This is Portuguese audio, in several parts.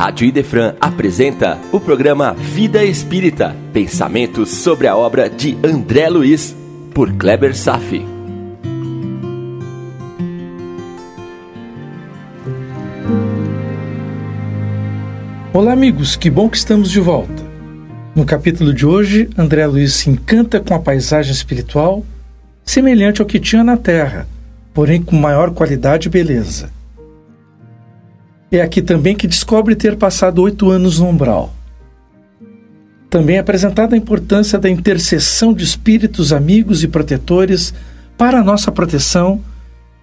Rádio Idefran apresenta o programa Vida Espírita, pensamentos sobre a obra de André Luiz, por Kleber Safi. Olá amigos, que bom que estamos de volta. No capítulo de hoje, André Luiz se encanta com a paisagem espiritual semelhante ao que tinha na Terra, porém com maior qualidade e beleza. É aqui também que descobre ter passado oito anos no umbral. Também é apresentada a importância da intercessão de espíritos amigos e protetores para a nossa proteção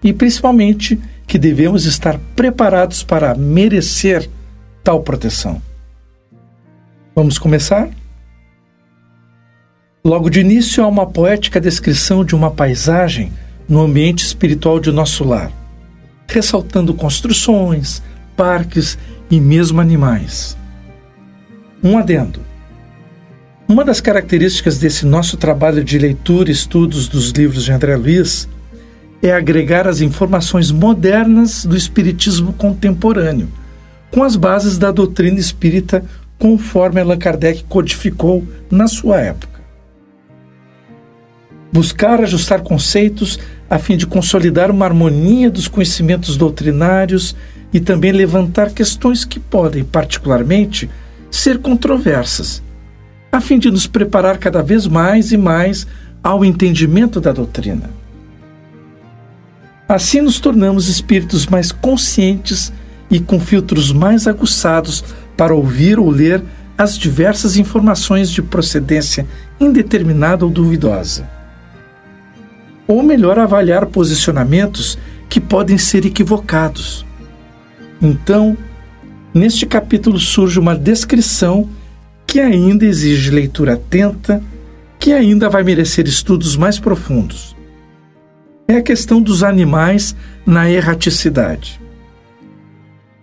e, principalmente, que devemos estar preparados para merecer tal proteção. Vamos começar? Logo de início, há uma poética descrição de uma paisagem no ambiente espiritual de nosso lar, ressaltando construções, parques e mesmo animais. Um adendo. Uma das características desse nosso trabalho de leitura e estudos dos livros de André Luiz é agregar as informações modernas do espiritismo contemporâneo, com as bases da doutrina espírita conforme Allan Kardec codificou na sua época. Buscar ajustar conceitos a fim de consolidar uma harmonia dos conhecimentos doutrinários e também levantar questões que podem, particularmente, ser controversas, a fim de nos preparar cada vez mais e mais ao entendimento da doutrina. Assim nos tornamos espíritos mais conscientes e com filtros mais aguçados para ouvir ou ler as diversas informações de procedência indeterminada ou duvidosa. Ou melhor, avaliar posicionamentos que podem ser equivocados. Então, neste capítulo surge uma descrição que ainda exige leitura atenta, que ainda vai merecer estudos mais profundos. É a questão dos animais na erraticidade.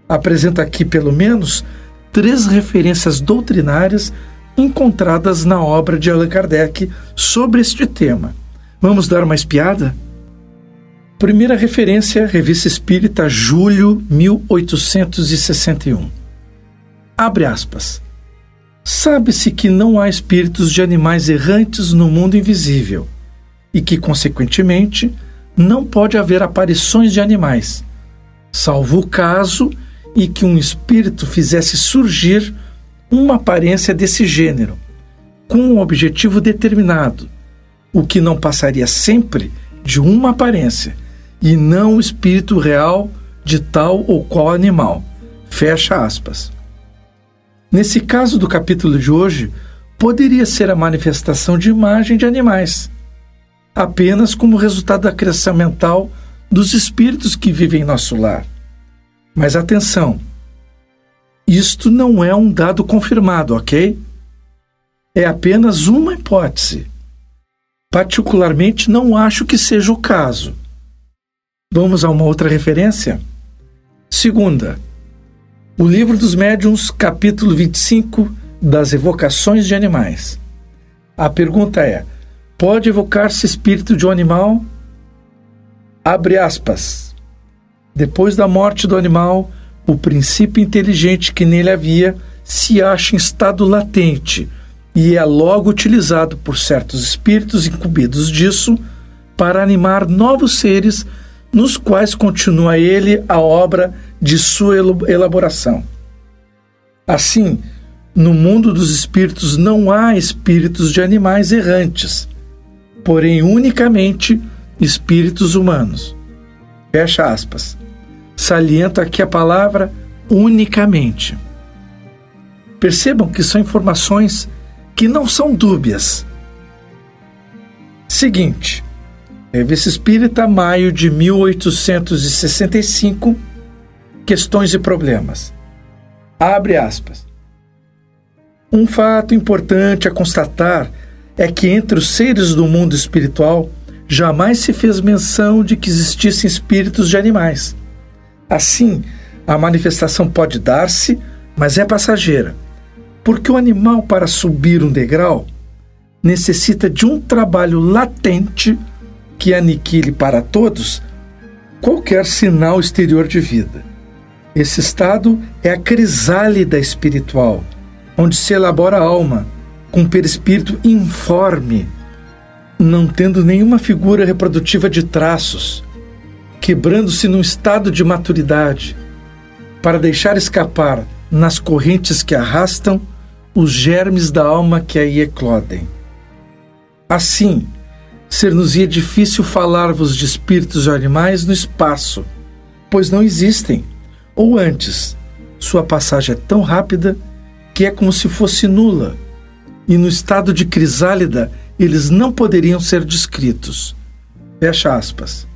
Apresenta aqui, pelo menos, três referências doutrinárias encontradas na obra de Allan Kardec sobre este tema. Vamos dar uma espiada? Primeira referência, Revista Espírita, julho 1861. Abre aspas. Sabe-se que não há espíritos de animais errantes no mundo invisível e que, consequentemente, não pode haver aparições de animais, salvo o caso e que um espírito fizesse surgir uma aparência desse gênero, com um objetivo determinado, o que não passaria sempre de uma aparência e não o espírito real de tal ou qual animal. Fecha aspas. Nesse caso do capítulo de hoje, poderia ser a manifestação de imagem de animais, apenas como resultado da criação mental dos espíritos que vivem em nosso lar. Mas atenção, isto não é um dado confirmado, ok? É apenas uma hipótese. Particularmente, não acho que seja o caso. Vamos a uma outra referência? Segunda, o Livro dos Médiuns, capítulo 25 das Evocações de Animais. A pergunta é: pode evocar-se espírito de um animal? Abre aspas. Depois da morte do animal, o princípio inteligente que nele havia se acha em estado latente e é logo utilizado por certos espíritos incumbidos disso para animar novos seres nos quais continua ele a obra de sua elaboração. Assim, no mundo dos espíritos não há espíritos de animais errantes, porém unicamente espíritos humanos. Fecha aspas. Saliento aqui a palavra unicamente. Percebam que são informações que não são dúbias. Seguinte, Revista Espírita, maio de 1865, Questões e Problemas. Abre aspas. Um fato importante a constatar é que entre os seres do mundo espiritual jamais se fez menção de que existissem espíritos de animais. Assim, a manifestação pode dar-se, mas é passageira, porque o animal, para subir um degrau, necessita de um trabalho latente que aniquile para todos qualquer sinal exterior de vida. Esse estado é a crisálida espiritual, onde se elabora a alma, com perispírito informe, não tendo nenhuma figura reprodutiva de traços, quebrando-se num estado de maturidade, para deixar escapar nas correntes que arrastam os germes da alma que aí eclodem. Assim, ser-nos-ia difícil falar-vos de espíritos ou animais no espaço, pois não existem, ou antes, sua passagem é tão rápida que é como se fosse nula, e no estado de crisálida eles não poderiam ser descritos. Fecha aspas.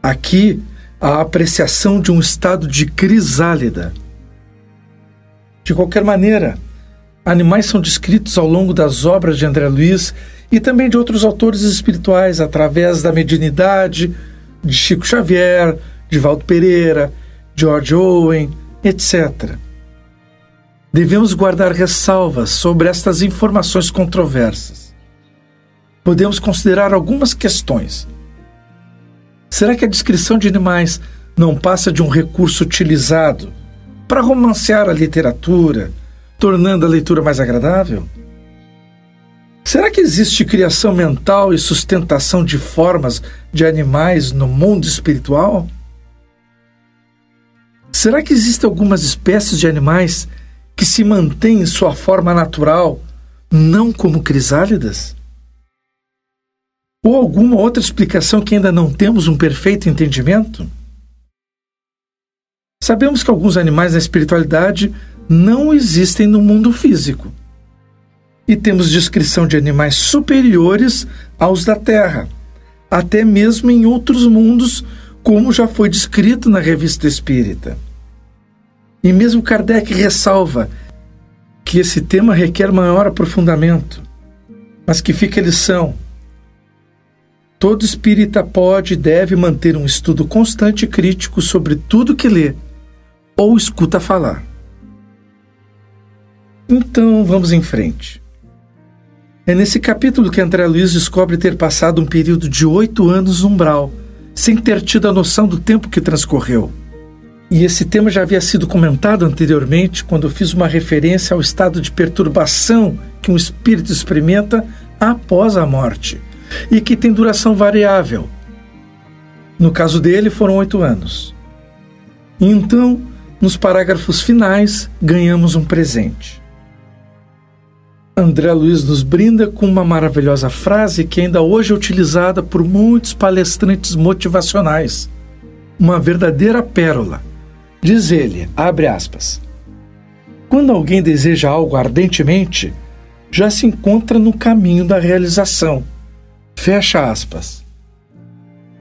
Aqui, a apreciação de um estado de crisálida. De qualquer maneira, animais são descritos ao longo das obras de André Luiz e também de outros autores espirituais, através da mediunidade de Chico Xavier, de Valdo Pereira, George Owen, etc. Devemos guardar ressalvas sobre estas informações controversas. Podemos considerar algumas questões. Será que a descrição de animais não passa de um recurso utilizado para romancear a literatura, tornando a leitura mais agradável? Será que existe criação mental e sustentação de formas de animais no mundo espiritual? Será que existem algumas espécies de animais que se mantêm em sua forma natural, não como crisálidas? Ou alguma outra explicação que ainda não temos um perfeito entendimento? Sabemos que alguns animais na espiritualidade não existem no mundo físico e temos descrição de animais superiores aos da Terra, até mesmo em outros mundos, como já foi descrito na Revista Espírita. E mesmo Kardec ressalva que esse tema requer maior aprofundamento, mas que fica a lição. Todo espírita pode e deve manter um estudo constante e crítico sobre tudo que lê ou escuta falar. Então vamos em frente. É nesse capítulo que André Luiz descobre ter passado um período de oito anos no umbral, sem ter tido a noção do tempo que transcorreu. E esse tema já havia sido comentado anteriormente quando fiz uma referência ao estado de perturbação que um espírito experimenta após a morte e que tem duração variável. No caso dele, foram oito anos. E então, nos parágrafos finais, ganhamos um presente. André Luiz nos brinda com uma maravilhosa frase que ainda hoje é utilizada por muitos palestrantes motivacionais. Uma verdadeira pérola. Diz ele, abre aspas, quando alguém deseja algo ardentemente, já se encontra no caminho da realização. Fecha aspas.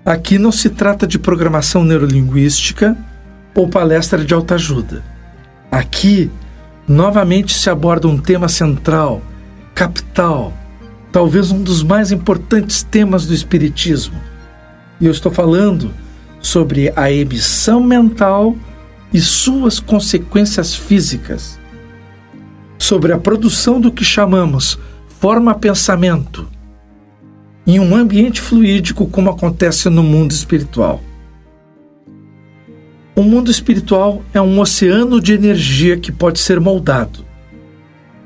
Aqui não se trata de programação neurolinguística ou palestra de autoajuda. Aqui novamente se aborda um tema central, capital, talvez um dos mais importantes temas do Espiritismo. E eu estou falando sobre a emissão mental e suas consequências físicas, sobre a produção do que chamamos forma-pensamento em um ambiente fluídico como acontece no mundo espiritual. O mundo espiritual é um oceano de energia que pode ser moldado.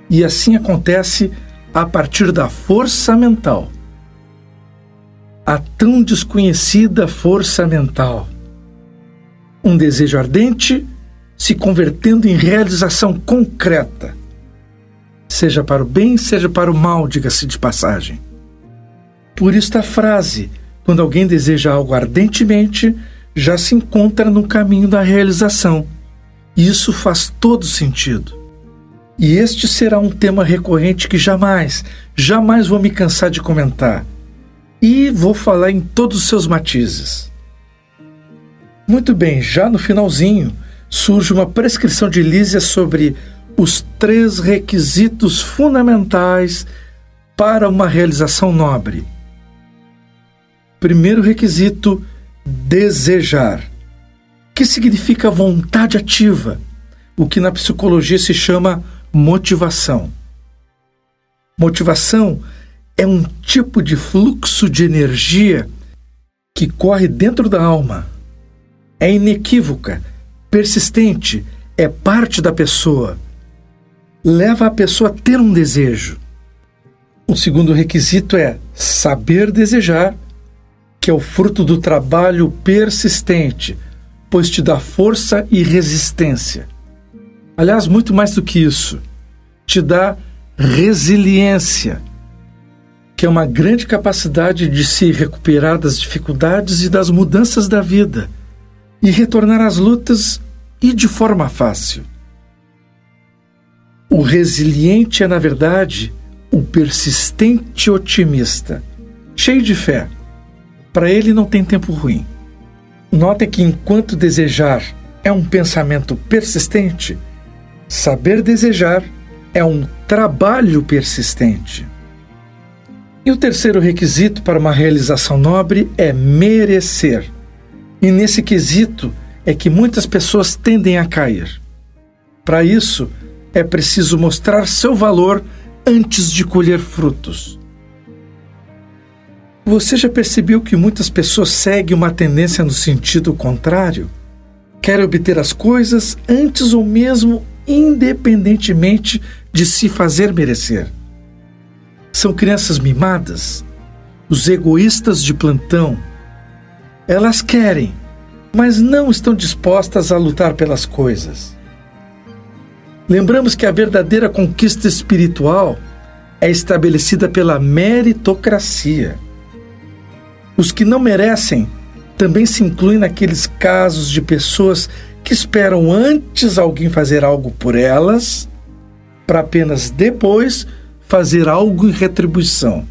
E assim acontece a partir da força mental. A tão desconhecida força mental. Um desejo ardente se convertendo em realização concreta, seja para o bem, seja para o mal, diga-se de passagem. Por isso a frase: quando alguém deseja algo ardentemente, já se encontra no caminho da realização. Isso faz todo sentido. E este será um tema recorrente que jamais, jamais vou me cansar de comentar. E vou falar em todos os seus matizes. Muito bem, já no finalzinho surge uma prescrição de Lísia sobre os três requisitos fundamentais para uma realização nobre. Primeiro requisito desejar, que significa vontade ativa, o que na psicologia se chama motivação. Motivação é um tipo de fluxo de energia que corre dentro da alma. É inequívoca, persistente, é parte da pessoa. Leva a pessoa a ter um desejo. O segundo requisito é saber desejar, que é o fruto do trabalho persistente, pois te dá força e resistência. Aliás, muito mais do que isso, te dá resiliência, que é uma grande capacidade de se recuperar das dificuldades e das mudanças da vida e retornar às lutas e de forma fácil. O resiliente é, na verdade, o persistente otimista, cheio de fé. Para ele não tem tempo ruim. Note que enquanto desejar é um pensamento persistente, saber desejar é um trabalho persistente. E o terceiro requisito para uma realização nobre é merecer. E nesse quesito é que muitas pessoas tendem a cair. Para isso, é preciso mostrar seu valor antes de colher frutos. Você já percebeu que muitas pessoas seguem uma tendência no sentido contrário? Querem obter as coisas antes ou mesmo independentemente de se fazer merecer. São crianças mimadas, os egoístas de plantão. Elas querem, mas não estão dispostas a lutar pelas coisas. Lembramos que a verdadeira conquista espiritual é estabelecida pela meritocracia. Os que não merecem também se incluem naqueles casos de pessoas que esperam antes alguém fazer algo por elas, para apenas depois fazer algo em retribuição.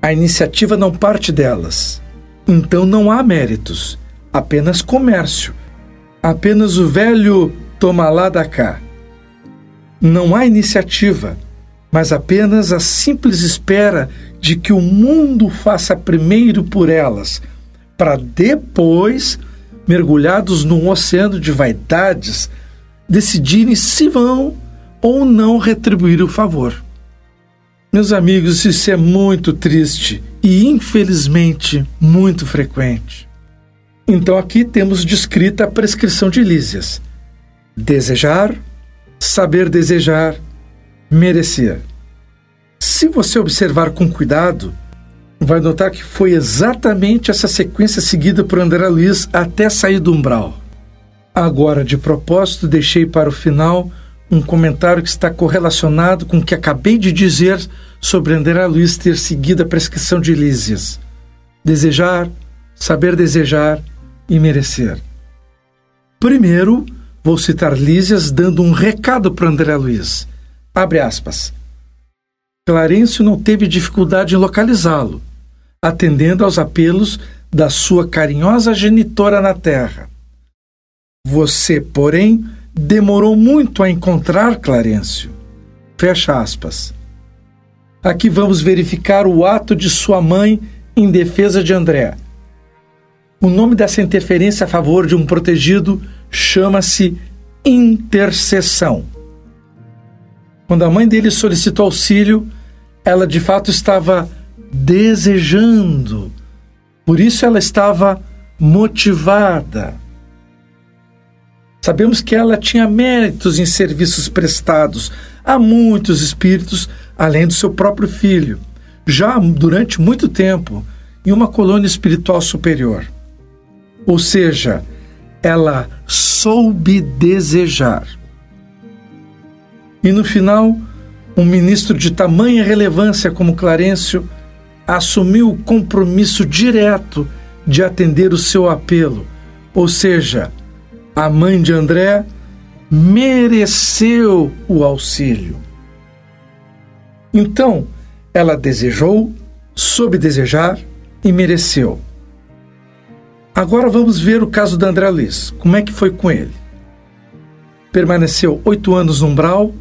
A iniciativa não parte delas. Então não há méritos, apenas comércio, apenas o velho toma lá da cá. Não há iniciativa, mas apenas a simples espera de que o mundo faça primeiro por elas, para depois, mergulhados num oceano de vaidades, decidirem se vão ou não retribuir o favor. Meus amigos, isso é muito triste e, infelizmente, muito frequente. Então, aqui temos descrita a prescrição de Lísias: desejar, saber desejar, merecer. Se você observar com cuidado, vai notar que foi exatamente essa sequência seguida por André Luiz até sair do umbral. Agora, de propósito, deixei para o final um comentário que está correlacionado com o que acabei de dizer sobre André Luiz ter seguido a prescrição de Lísias. Desejar, saber desejar e merecer. Primeiro, Vou citar Lísias dando um recado para André Luiz. Abre aspas. Clarencio não teve dificuldade em localizá-lo, atendendo aos apelos da sua carinhosa genitora na terra. Você, porém, demorou muito a encontrar Clarencio. Fecha aspas. Aqui vamos verificar o ato de sua mãe em defesa de André. O nome dessa interferência a favor de um protegido chama-se intercessão. Quando a mãe dele solicitou auxílio, ela de fato estava desejando, por isso ela estava motivada. Sabemos que ela tinha méritos em serviços prestados a muitos espíritos, além do seu próprio filho, já durante muito tempo, em uma colônia espiritual superior. Ou seja, ela soube desejar. E no final, um ministro de tamanha relevância como Clarencio assumiu o compromisso direto de atender o seu apelo, ou seja, a mãe de André mereceu o auxílio. Então, ela desejou, soube desejar e mereceu. Agora vamos ver o caso da André Luiz. Como é que foi com ele? Permaneceu oito anos no umbral,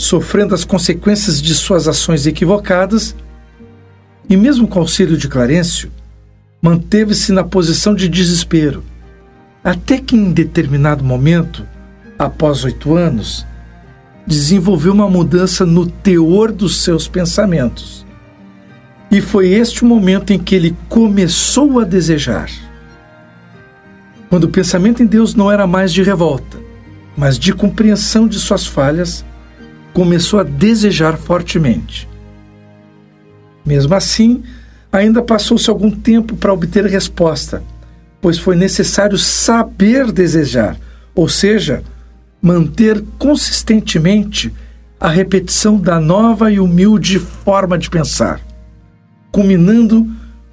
sofrendo as consequências de suas ações equivocadas, e mesmo com auxílio de Clarencio, manteve-se na posição de desespero, até que em determinado momento, após oito anos, desenvolveu uma mudança no teor dos seus pensamentos. E foi este o momento em que ele começou a desejar. Quando o pensamento em Deus não era mais de revolta, mas de compreensão de suas falhas, começou a desejar fortemente. Mesmo assim, ainda passou-se algum tempo para obter resposta, pois foi necessário saber desejar, ou seja, manter consistentemente a repetição da nova e humilde forma de pensar, culminando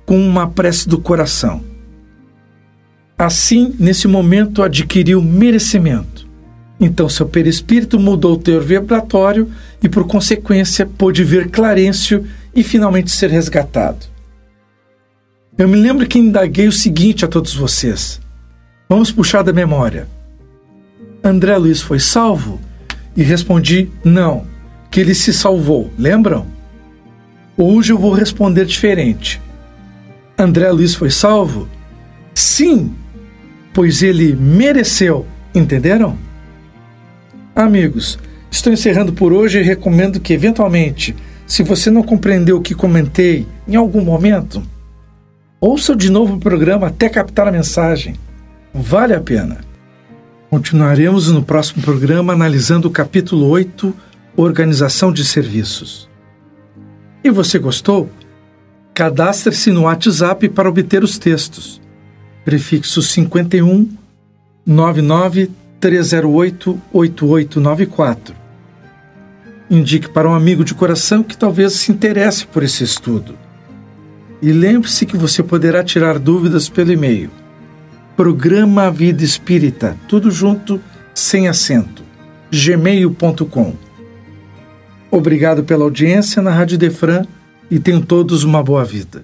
com uma prece do coração. Assim, nesse momento, adquiriu merecimento. Então, seu perispírito mudou o teor vibratório e, por consequência, pôde ver Clarencio e finalmente ser resgatado. Eu me lembro que indaguei o seguinte a todos vocês. Vamos puxar da memória. André Luiz foi salvo? E respondi: não, que ele se salvou, lembram? Hoje eu vou responder diferente. André Luiz foi salvo? Sim, pois ele mereceu, entenderam? Amigos, estou encerrando por hoje e recomendo que, eventualmente, se você não compreendeu o que comentei em algum momento, ouça de novo o programa até captar a mensagem. Vale a pena. Continuaremos no próximo programa analisando o capítulo 8, Organização de Serviços. E você gostou? Cadastre-se no WhatsApp para obter os textos. Prefixo 51 99 308 8894. Indique para um amigo de coração que talvez se interesse por esse estudo. E lembre-se que você poderá tirar dúvidas pelo e-mail Programa Vida Espírita, tudo junto, sem acento, gmail.com. Obrigado pela audiência na Rádio Defran e tenham todos uma boa vida.